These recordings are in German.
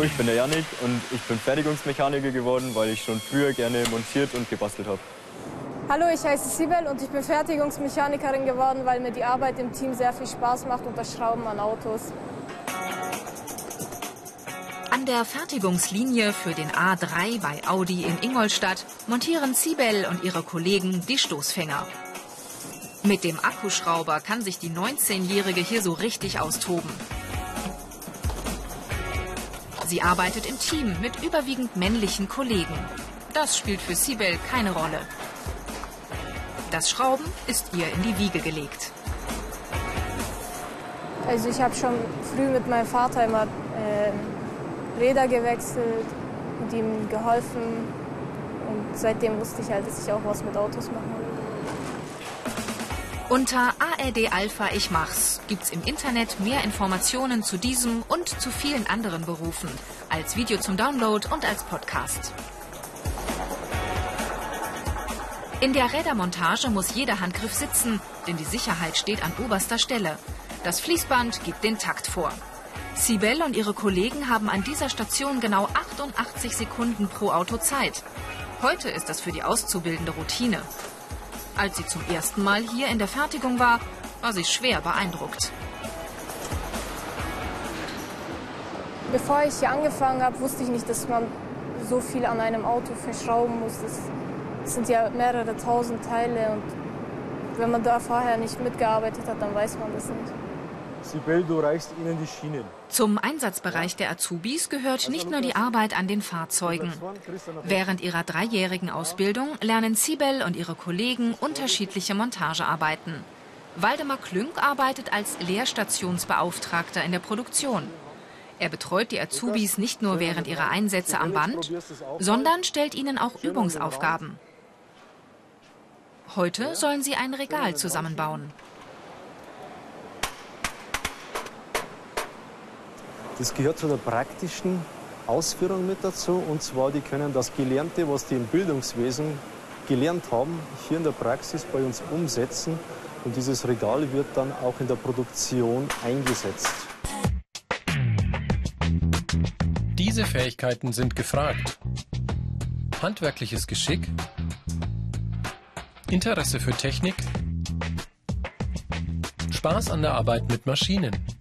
Hallo, ich bin der Janik und ich bin Fertigungsmechaniker geworden, weil ich schon früher gerne montiert und gebastelt habe. Hallo, ich heiße Sibel und ich bin Fertigungsmechanikerin geworden, weil mir die Arbeit im Team sehr viel Spaß macht und das Schrauben an Autos. An der Fertigungslinie für den A3 bei Audi in Ingolstadt montieren Sibel und ihre Kollegen die Stoßfänger. Mit dem Akkuschrauber kann sich die 19-Jährige hier so richtig austoben. Sie arbeitet im Team mit überwiegend männlichen Kollegen. Das spielt für Sibel keine Rolle. Das Schrauben ist ihr in die Wiege gelegt. Also ich habe schon früh mit meinem Vater immer äh, Räder gewechselt und ihm geholfen. Und seitdem wusste ich halt, dass ich auch was mit Autos machen will. Unter ARD Alpha Ich Mach's gibt's im Internet mehr Informationen zu diesem und zu vielen anderen Berufen, als Video zum Download und als Podcast. In der Rädermontage muss jeder Handgriff sitzen, denn die Sicherheit steht an oberster Stelle. Das Fließband gibt den Takt vor. Sibel und ihre Kollegen haben an dieser Station genau 88 Sekunden pro Auto Zeit. Heute ist das für die Auszubildende Routine. Als sie zum ersten Mal hier in der Fertigung war, war sie schwer beeindruckt. Bevor ich hier angefangen habe, wusste ich nicht, dass man so viel an einem Auto verschrauben muss. Es sind ja mehrere tausend Teile und wenn man da vorher nicht mitgearbeitet hat, dann weiß man das nicht. Sibel, du reichst ihnen die Schienen. Zum Einsatzbereich der Azubis gehört nicht nur die Arbeit an den Fahrzeugen. Während ihrer dreijährigen Ausbildung lernen Sibel und ihre Kollegen unterschiedliche Montagearbeiten. Waldemar Klünk arbeitet als Lehrstationsbeauftragter in der Produktion. Er betreut die Azubis nicht nur während ihrer Einsätze am Band, sondern stellt ihnen auch Übungsaufgaben. Heute sollen sie ein Regal zusammenbauen. Das gehört zu der praktischen Ausführung mit dazu. Und zwar, die können das Gelernte, was die im Bildungswesen gelernt haben, hier in der Praxis bei uns umsetzen. Und dieses Regal wird dann auch in der Produktion eingesetzt. Diese Fähigkeiten sind gefragt. Handwerkliches Geschick, Interesse für Technik, Spaß an der Arbeit mit Maschinen.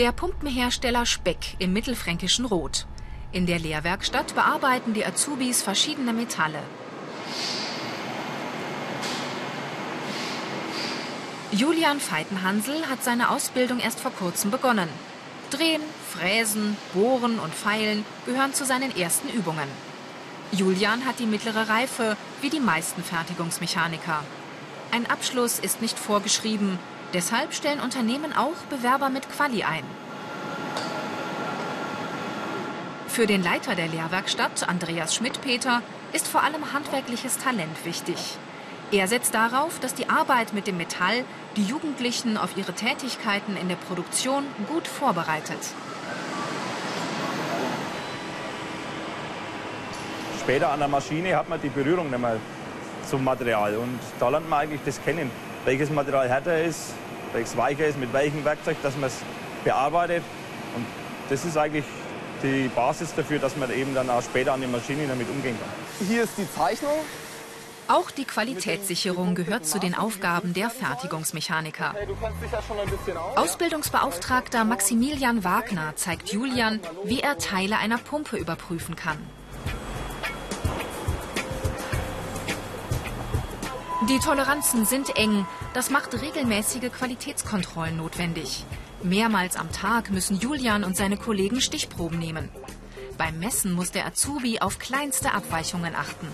Der Pumpenhersteller Speck im mittelfränkischen Rot. In der Lehrwerkstatt bearbeiten die Azubis verschiedene Metalle. Julian Feitenhansel hat seine Ausbildung erst vor kurzem begonnen. Drehen, Fräsen, Bohren und Feilen gehören zu seinen ersten Übungen. Julian hat die mittlere Reife, wie die meisten Fertigungsmechaniker. Ein Abschluss ist nicht vorgeschrieben, deshalb stellen Unternehmen auch Bewerber mit Quali ein. Für den Leiter der Lehrwerkstatt, Andreas Schmidt-Peter, ist vor allem handwerkliches Talent wichtig. Er setzt darauf, dass die Arbeit mit dem Metall die Jugendlichen auf ihre Tätigkeiten in der Produktion gut vorbereitet. Später an der Maschine hat man die Berührung nicht mehr zum Material und da lernt man eigentlich das kennen, welches Material härter ist, welches weicher ist, mit welchem Werkzeug, dass man es bearbeitet und das ist eigentlich die Basis dafür, dass man eben dann auch später an der Maschine damit umgehen kann. Hier ist die Zeichnung auch die Qualitätssicherung gehört zu den Aufgaben der Fertigungsmechaniker. Ausbildungsbeauftragter Maximilian Wagner zeigt Julian, wie er Teile einer Pumpe überprüfen kann. Die Toleranzen sind eng. Das macht regelmäßige Qualitätskontrollen notwendig. Mehrmals am Tag müssen Julian und seine Kollegen Stichproben nehmen. Beim Messen muss der Azubi auf kleinste Abweichungen achten.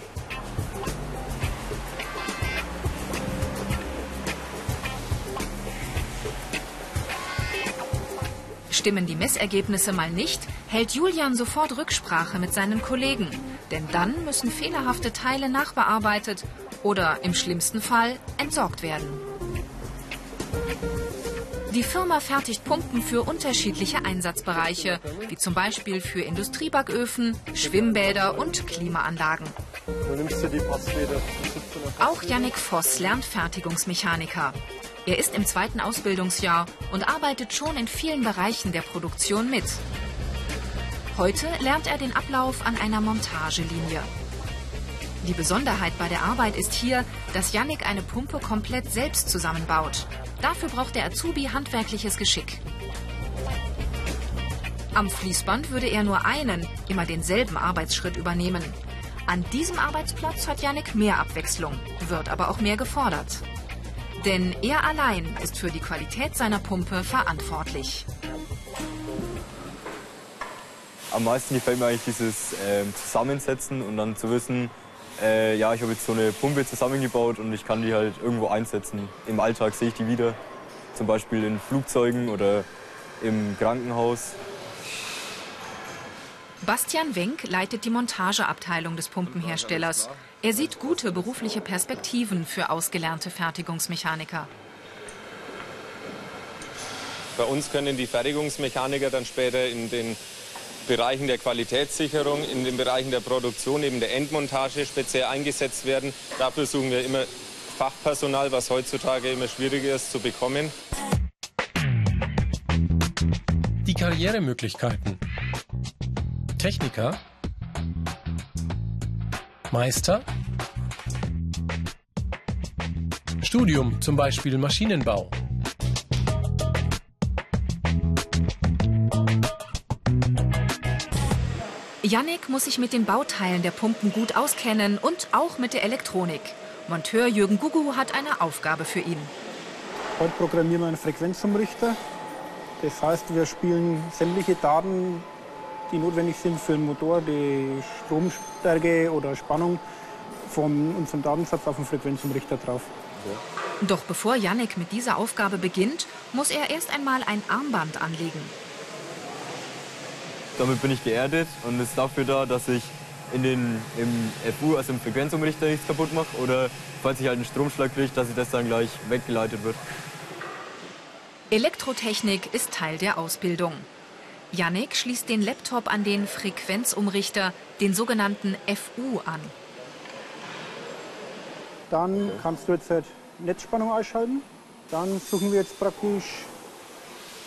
Stimmen die Messergebnisse mal nicht, hält Julian sofort Rücksprache mit seinen Kollegen. Denn dann müssen fehlerhafte Teile nachbearbeitet oder im schlimmsten Fall entsorgt werden. Die Firma fertigt Pumpen für unterschiedliche Einsatzbereiche, wie zum Beispiel für Industriebacköfen, Schwimmbäder und Klimaanlagen. Auch Yannick Voss lernt Fertigungsmechaniker. Er ist im zweiten Ausbildungsjahr und arbeitet schon in vielen Bereichen der Produktion mit. Heute lernt er den Ablauf an einer Montagelinie. Die Besonderheit bei der Arbeit ist hier, dass Yannick eine Pumpe komplett selbst zusammenbaut. Dafür braucht der Azubi handwerkliches Geschick. Am Fließband würde er nur einen, immer denselben Arbeitsschritt übernehmen. An diesem Arbeitsplatz hat Yannick mehr Abwechslung, wird aber auch mehr gefordert. Denn er allein ist für die Qualität seiner Pumpe verantwortlich. Am meisten gefällt mir eigentlich dieses äh, Zusammensetzen und dann zu wissen, äh, ja, ich habe jetzt so eine Pumpe zusammengebaut und ich kann die halt irgendwo einsetzen. Im Alltag sehe ich die wieder, zum Beispiel in Flugzeugen oder im Krankenhaus. Bastian Wenk leitet die Montageabteilung des Pumpenherstellers. Er sieht gute berufliche Perspektiven für ausgelernte Fertigungsmechaniker. Bei uns können die Fertigungsmechaniker dann später in den Bereichen der Qualitätssicherung, in den Bereichen der Produktion, eben der Endmontage speziell eingesetzt werden. Dafür suchen wir immer Fachpersonal, was heutzutage immer schwieriger ist zu bekommen. Die Karrieremöglichkeiten. Techniker, Meister, Studium, zum Beispiel Maschinenbau. Yannick muss sich mit den Bauteilen der Pumpen gut auskennen und auch mit der Elektronik. Monteur Jürgen Gugu hat eine Aufgabe für ihn. Heute programmieren wir einen Frequenzumrichter. Das heißt, wir spielen sämtliche Daten, die notwendig sind für den Motor, die Stromstärke oder Spannung von unserem Datensatz auf den Frequenzumrichter drauf. Doch bevor Yannick mit dieser Aufgabe beginnt, muss er erst einmal ein Armband anlegen. Damit bin ich geerdet und ist dafür da, dass ich in den, im FU, also im Frequenzumrichter, nichts kaputt mache. Oder falls ich halt einen Stromschlag kriege, dass ich das dann gleich weggeleitet wird. Elektrotechnik ist Teil der Ausbildung. Yannick schließt den Laptop an den Frequenzumrichter, den sogenannten FU, an. Dann kannst du jetzt halt Netzspannung einschalten. Dann suchen wir jetzt praktisch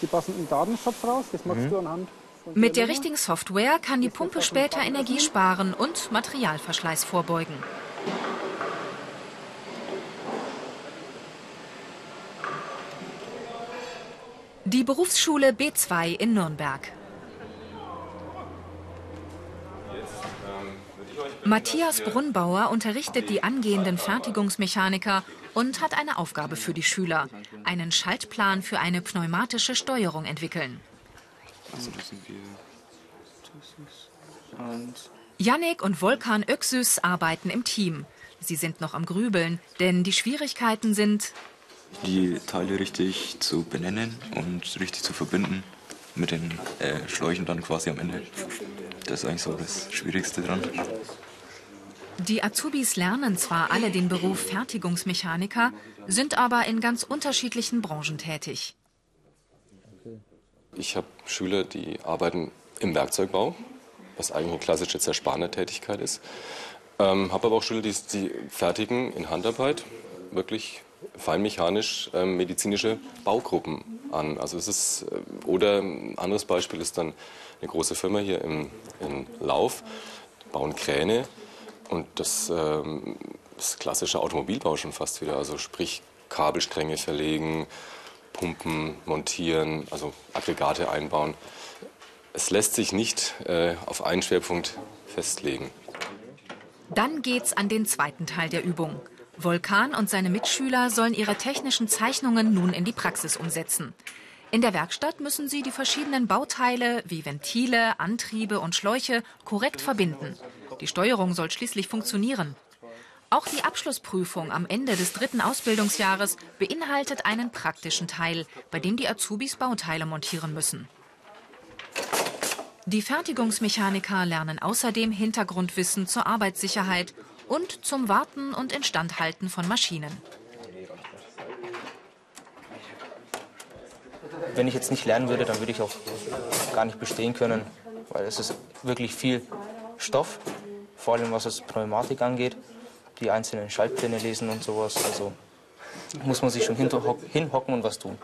die passenden Datensatz raus. Das machst Mhm. du anhand Mit der richtigen Software kann die Pumpe später Energie sparen und Materialverschleiß vorbeugen. Die Berufsschule B2 in Nürnberg. Matthias Brunnbauer unterrichtet die angehenden Fertigungsmechaniker und hat eine Aufgabe für die Schüler. Einen Schaltplan für eine pneumatische Steuerung entwickeln. Yannick und Volkan Öksüs arbeiten im Team. Sie sind noch am Grübeln, denn die Schwierigkeiten sind, die Teile richtig zu benennen und richtig zu verbinden mit den äh, Schläuchen dann quasi am Ende. Das ist eigentlich so das Schwierigste dran. die Azubis lernen zwar alle den Beruf Fertigungsmechaniker, sind aber in ganz unterschiedlichen Branchen tätig. Ich habe Schüler, die arbeiten im Werkzeugbau, was eigentlich eine klassische Zerspanertätigkeit ist. Ähm, habe aber auch Schüler, die, die fertigen in Handarbeit wirklich feinmechanisch ähm, medizinische Baugruppen an. Also es ist, äh, oder ein anderes Beispiel ist dann eine große Firma hier im, in Lauf, bauen Kräne und das ähm, ist klassischer Automobilbau schon fast wieder. Also sprich Kabelstränge verlegen, Pumpen montieren, also Aggregate einbauen. Es lässt sich nicht äh, auf einen Schwerpunkt festlegen. Dann geht's an den zweiten Teil der Übung. Volkan und seine Mitschüler sollen ihre technischen Zeichnungen nun in die Praxis umsetzen. In der Werkstatt müssen sie die verschiedenen Bauteile wie Ventile, Antriebe und Schläuche korrekt verbinden. Die Steuerung soll schließlich funktionieren. Auch die Abschlussprüfung am Ende des dritten Ausbildungsjahres beinhaltet einen praktischen Teil, bei dem die Azubis Bauteile montieren müssen. Die Fertigungsmechaniker lernen außerdem Hintergrundwissen zur Arbeitssicherheit und zum Warten und Instandhalten von Maschinen. Wenn ich jetzt nicht lernen würde, dann würde ich auch gar nicht bestehen können, weil es ist wirklich viel Stoff, vor allem was es Pneumatik angeht. Die einzelnen Schaltpläne lesen und sowas. Also muss man sich schon hinhocken und was tun.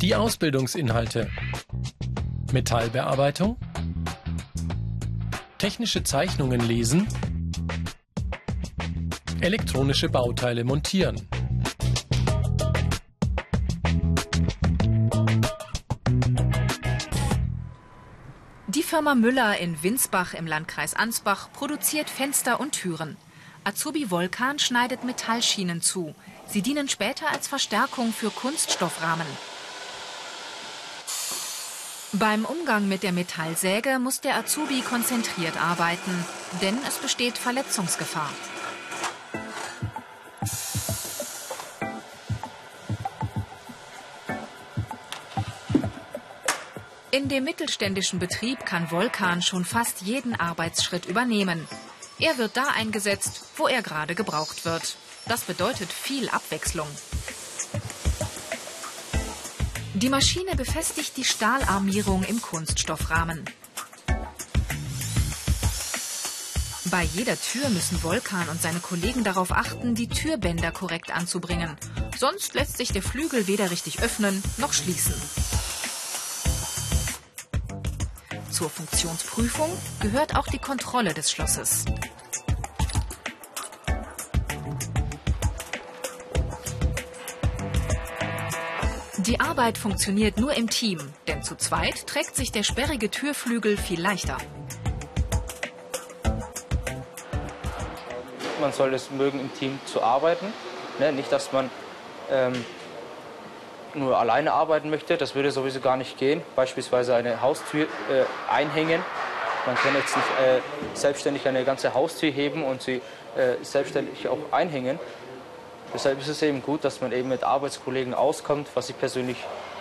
Die Ausbildungsinhalte. Metallbearbeitung. Technische Zeichnungen lesen. Elektronische Bauteile montieren. Firma Müller in Winsbach im Landkreis Ansbach produziert Fenster und Türen. Azubi Volkan schneidet Metallschienen zu. Sie dienen später als Verstärkung für Kunststoffrahmen. Beim Umgang mit der Metallsäge muss der Azubi konzentriert arbeiten, denn es besteht Verletzungsgefahr. In dem mittelständischen Betrieb kann Volkan schon fast jeden Arbeitsschritt übernehmen. Er wird da eingesetzt, wo er gerade gebraucht wird. Das bedeutet viel Abwechslung. Die Maschine befestigt die Stahlarmierung im Kunststoffrahmen. Bei jeder Tür müssen Volkan und seine Kollegen darauf achten, die Türbänder korrekt anzubringen. Sonst lässt sich der Flügel weder richtig öffnen noch schließen. Zur Funktionsprüfung gehört auch die Kontrolle des Schlosses. Die Arbeit funktioniert nur im Team, denn zu zweit trägt sich der sperrige Türflügel viel leichter. Man soll es mögen, im Team zu arbeiten. Ne? Nicht, dass man ähm, nur alleine arbeiten möchte, das würde sowieso gar nicht gehen. Beispielsweise eine Haustür äh, einhängen. Man kann jetzt nicht äh, selbstständig eine ganze Haustür heben und sie äh, selbstständig auch einhängen. Deshalb ist es eben gut, dass man eben mit Arbeitskollegen auskommt, was ich persönlich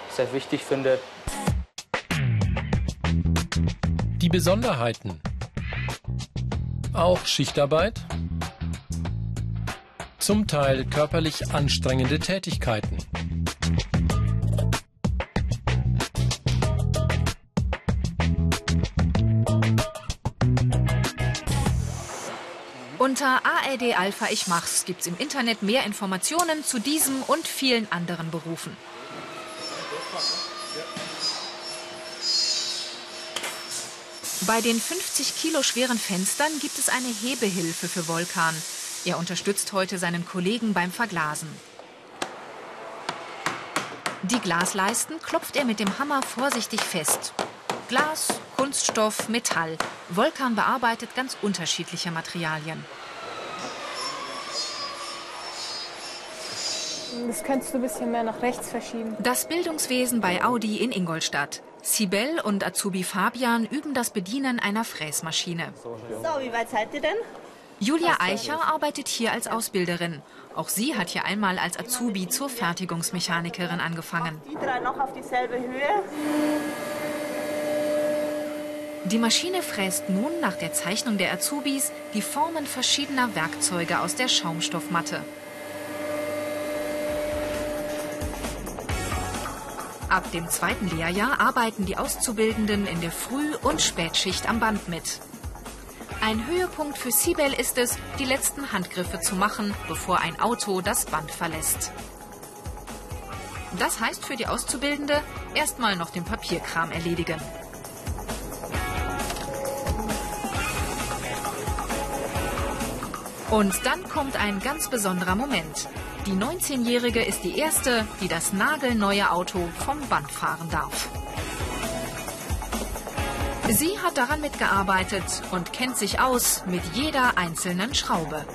sehr wichtig finde. Die Besonderheiten. Auch Schichtarbeit. Zum Teil körperlich anstrengende Tätigkeiten. ARD Alpha Ich Mach's gibt's im Internet mehr Informationen zu diesem und vielen anderen Berufen. Bei den 50 Kilo schweren Fenstern gibt es eine Hebehilfe für Volkan. Er unterstützt heute seinen Kollegen beim Verglasen. Die Glasleisten klopft er mit dem Hammer vorsichtig fest. Glas, Kunststoff, Metall. Volkan bearbeitet ganz unterschiedliche Materialien. Das könntest du ein bisschen mehr nach rechts verschieben. Das Bildungswesen bei Audi in Ingolstadt. Sibel und Azubi Fabian üben das Bedienen einer Fräsmaschine. So, wie weit seid ihr denn? Julia Eicher arbeitet hier als Ausbilderin. Auch sie hat hier einmal als Azubi zur Fertigungsmechanikerin angefangen. Die drei noch auf dieselbe Höhe. Die Maschine fräst nun nach der Zeichnung der Azubis die Formen verschiedener Werkzeuge aus der Schaumstoffmatte. Ab dem zweiten Lehrjahr arbeiten die Auszubildenden in der Früh- und Spätschicht am Band mit. Ein Höhepunkt für Sibel ist es, die letzten Handgriffe zu machen, bevor ein Auto das Band verlässt. Das heißt für die Auszubildende erstmal noch den Papierkram erledigen. Und dann kommt ein ganz besonderer Moment. Die 19-Jährige ist die erste, die das nagelneue Auto vom Band fahren darf. Sie hat daran mitgearbeitet und kennt sich aus mit jeder einzelnen Schraube.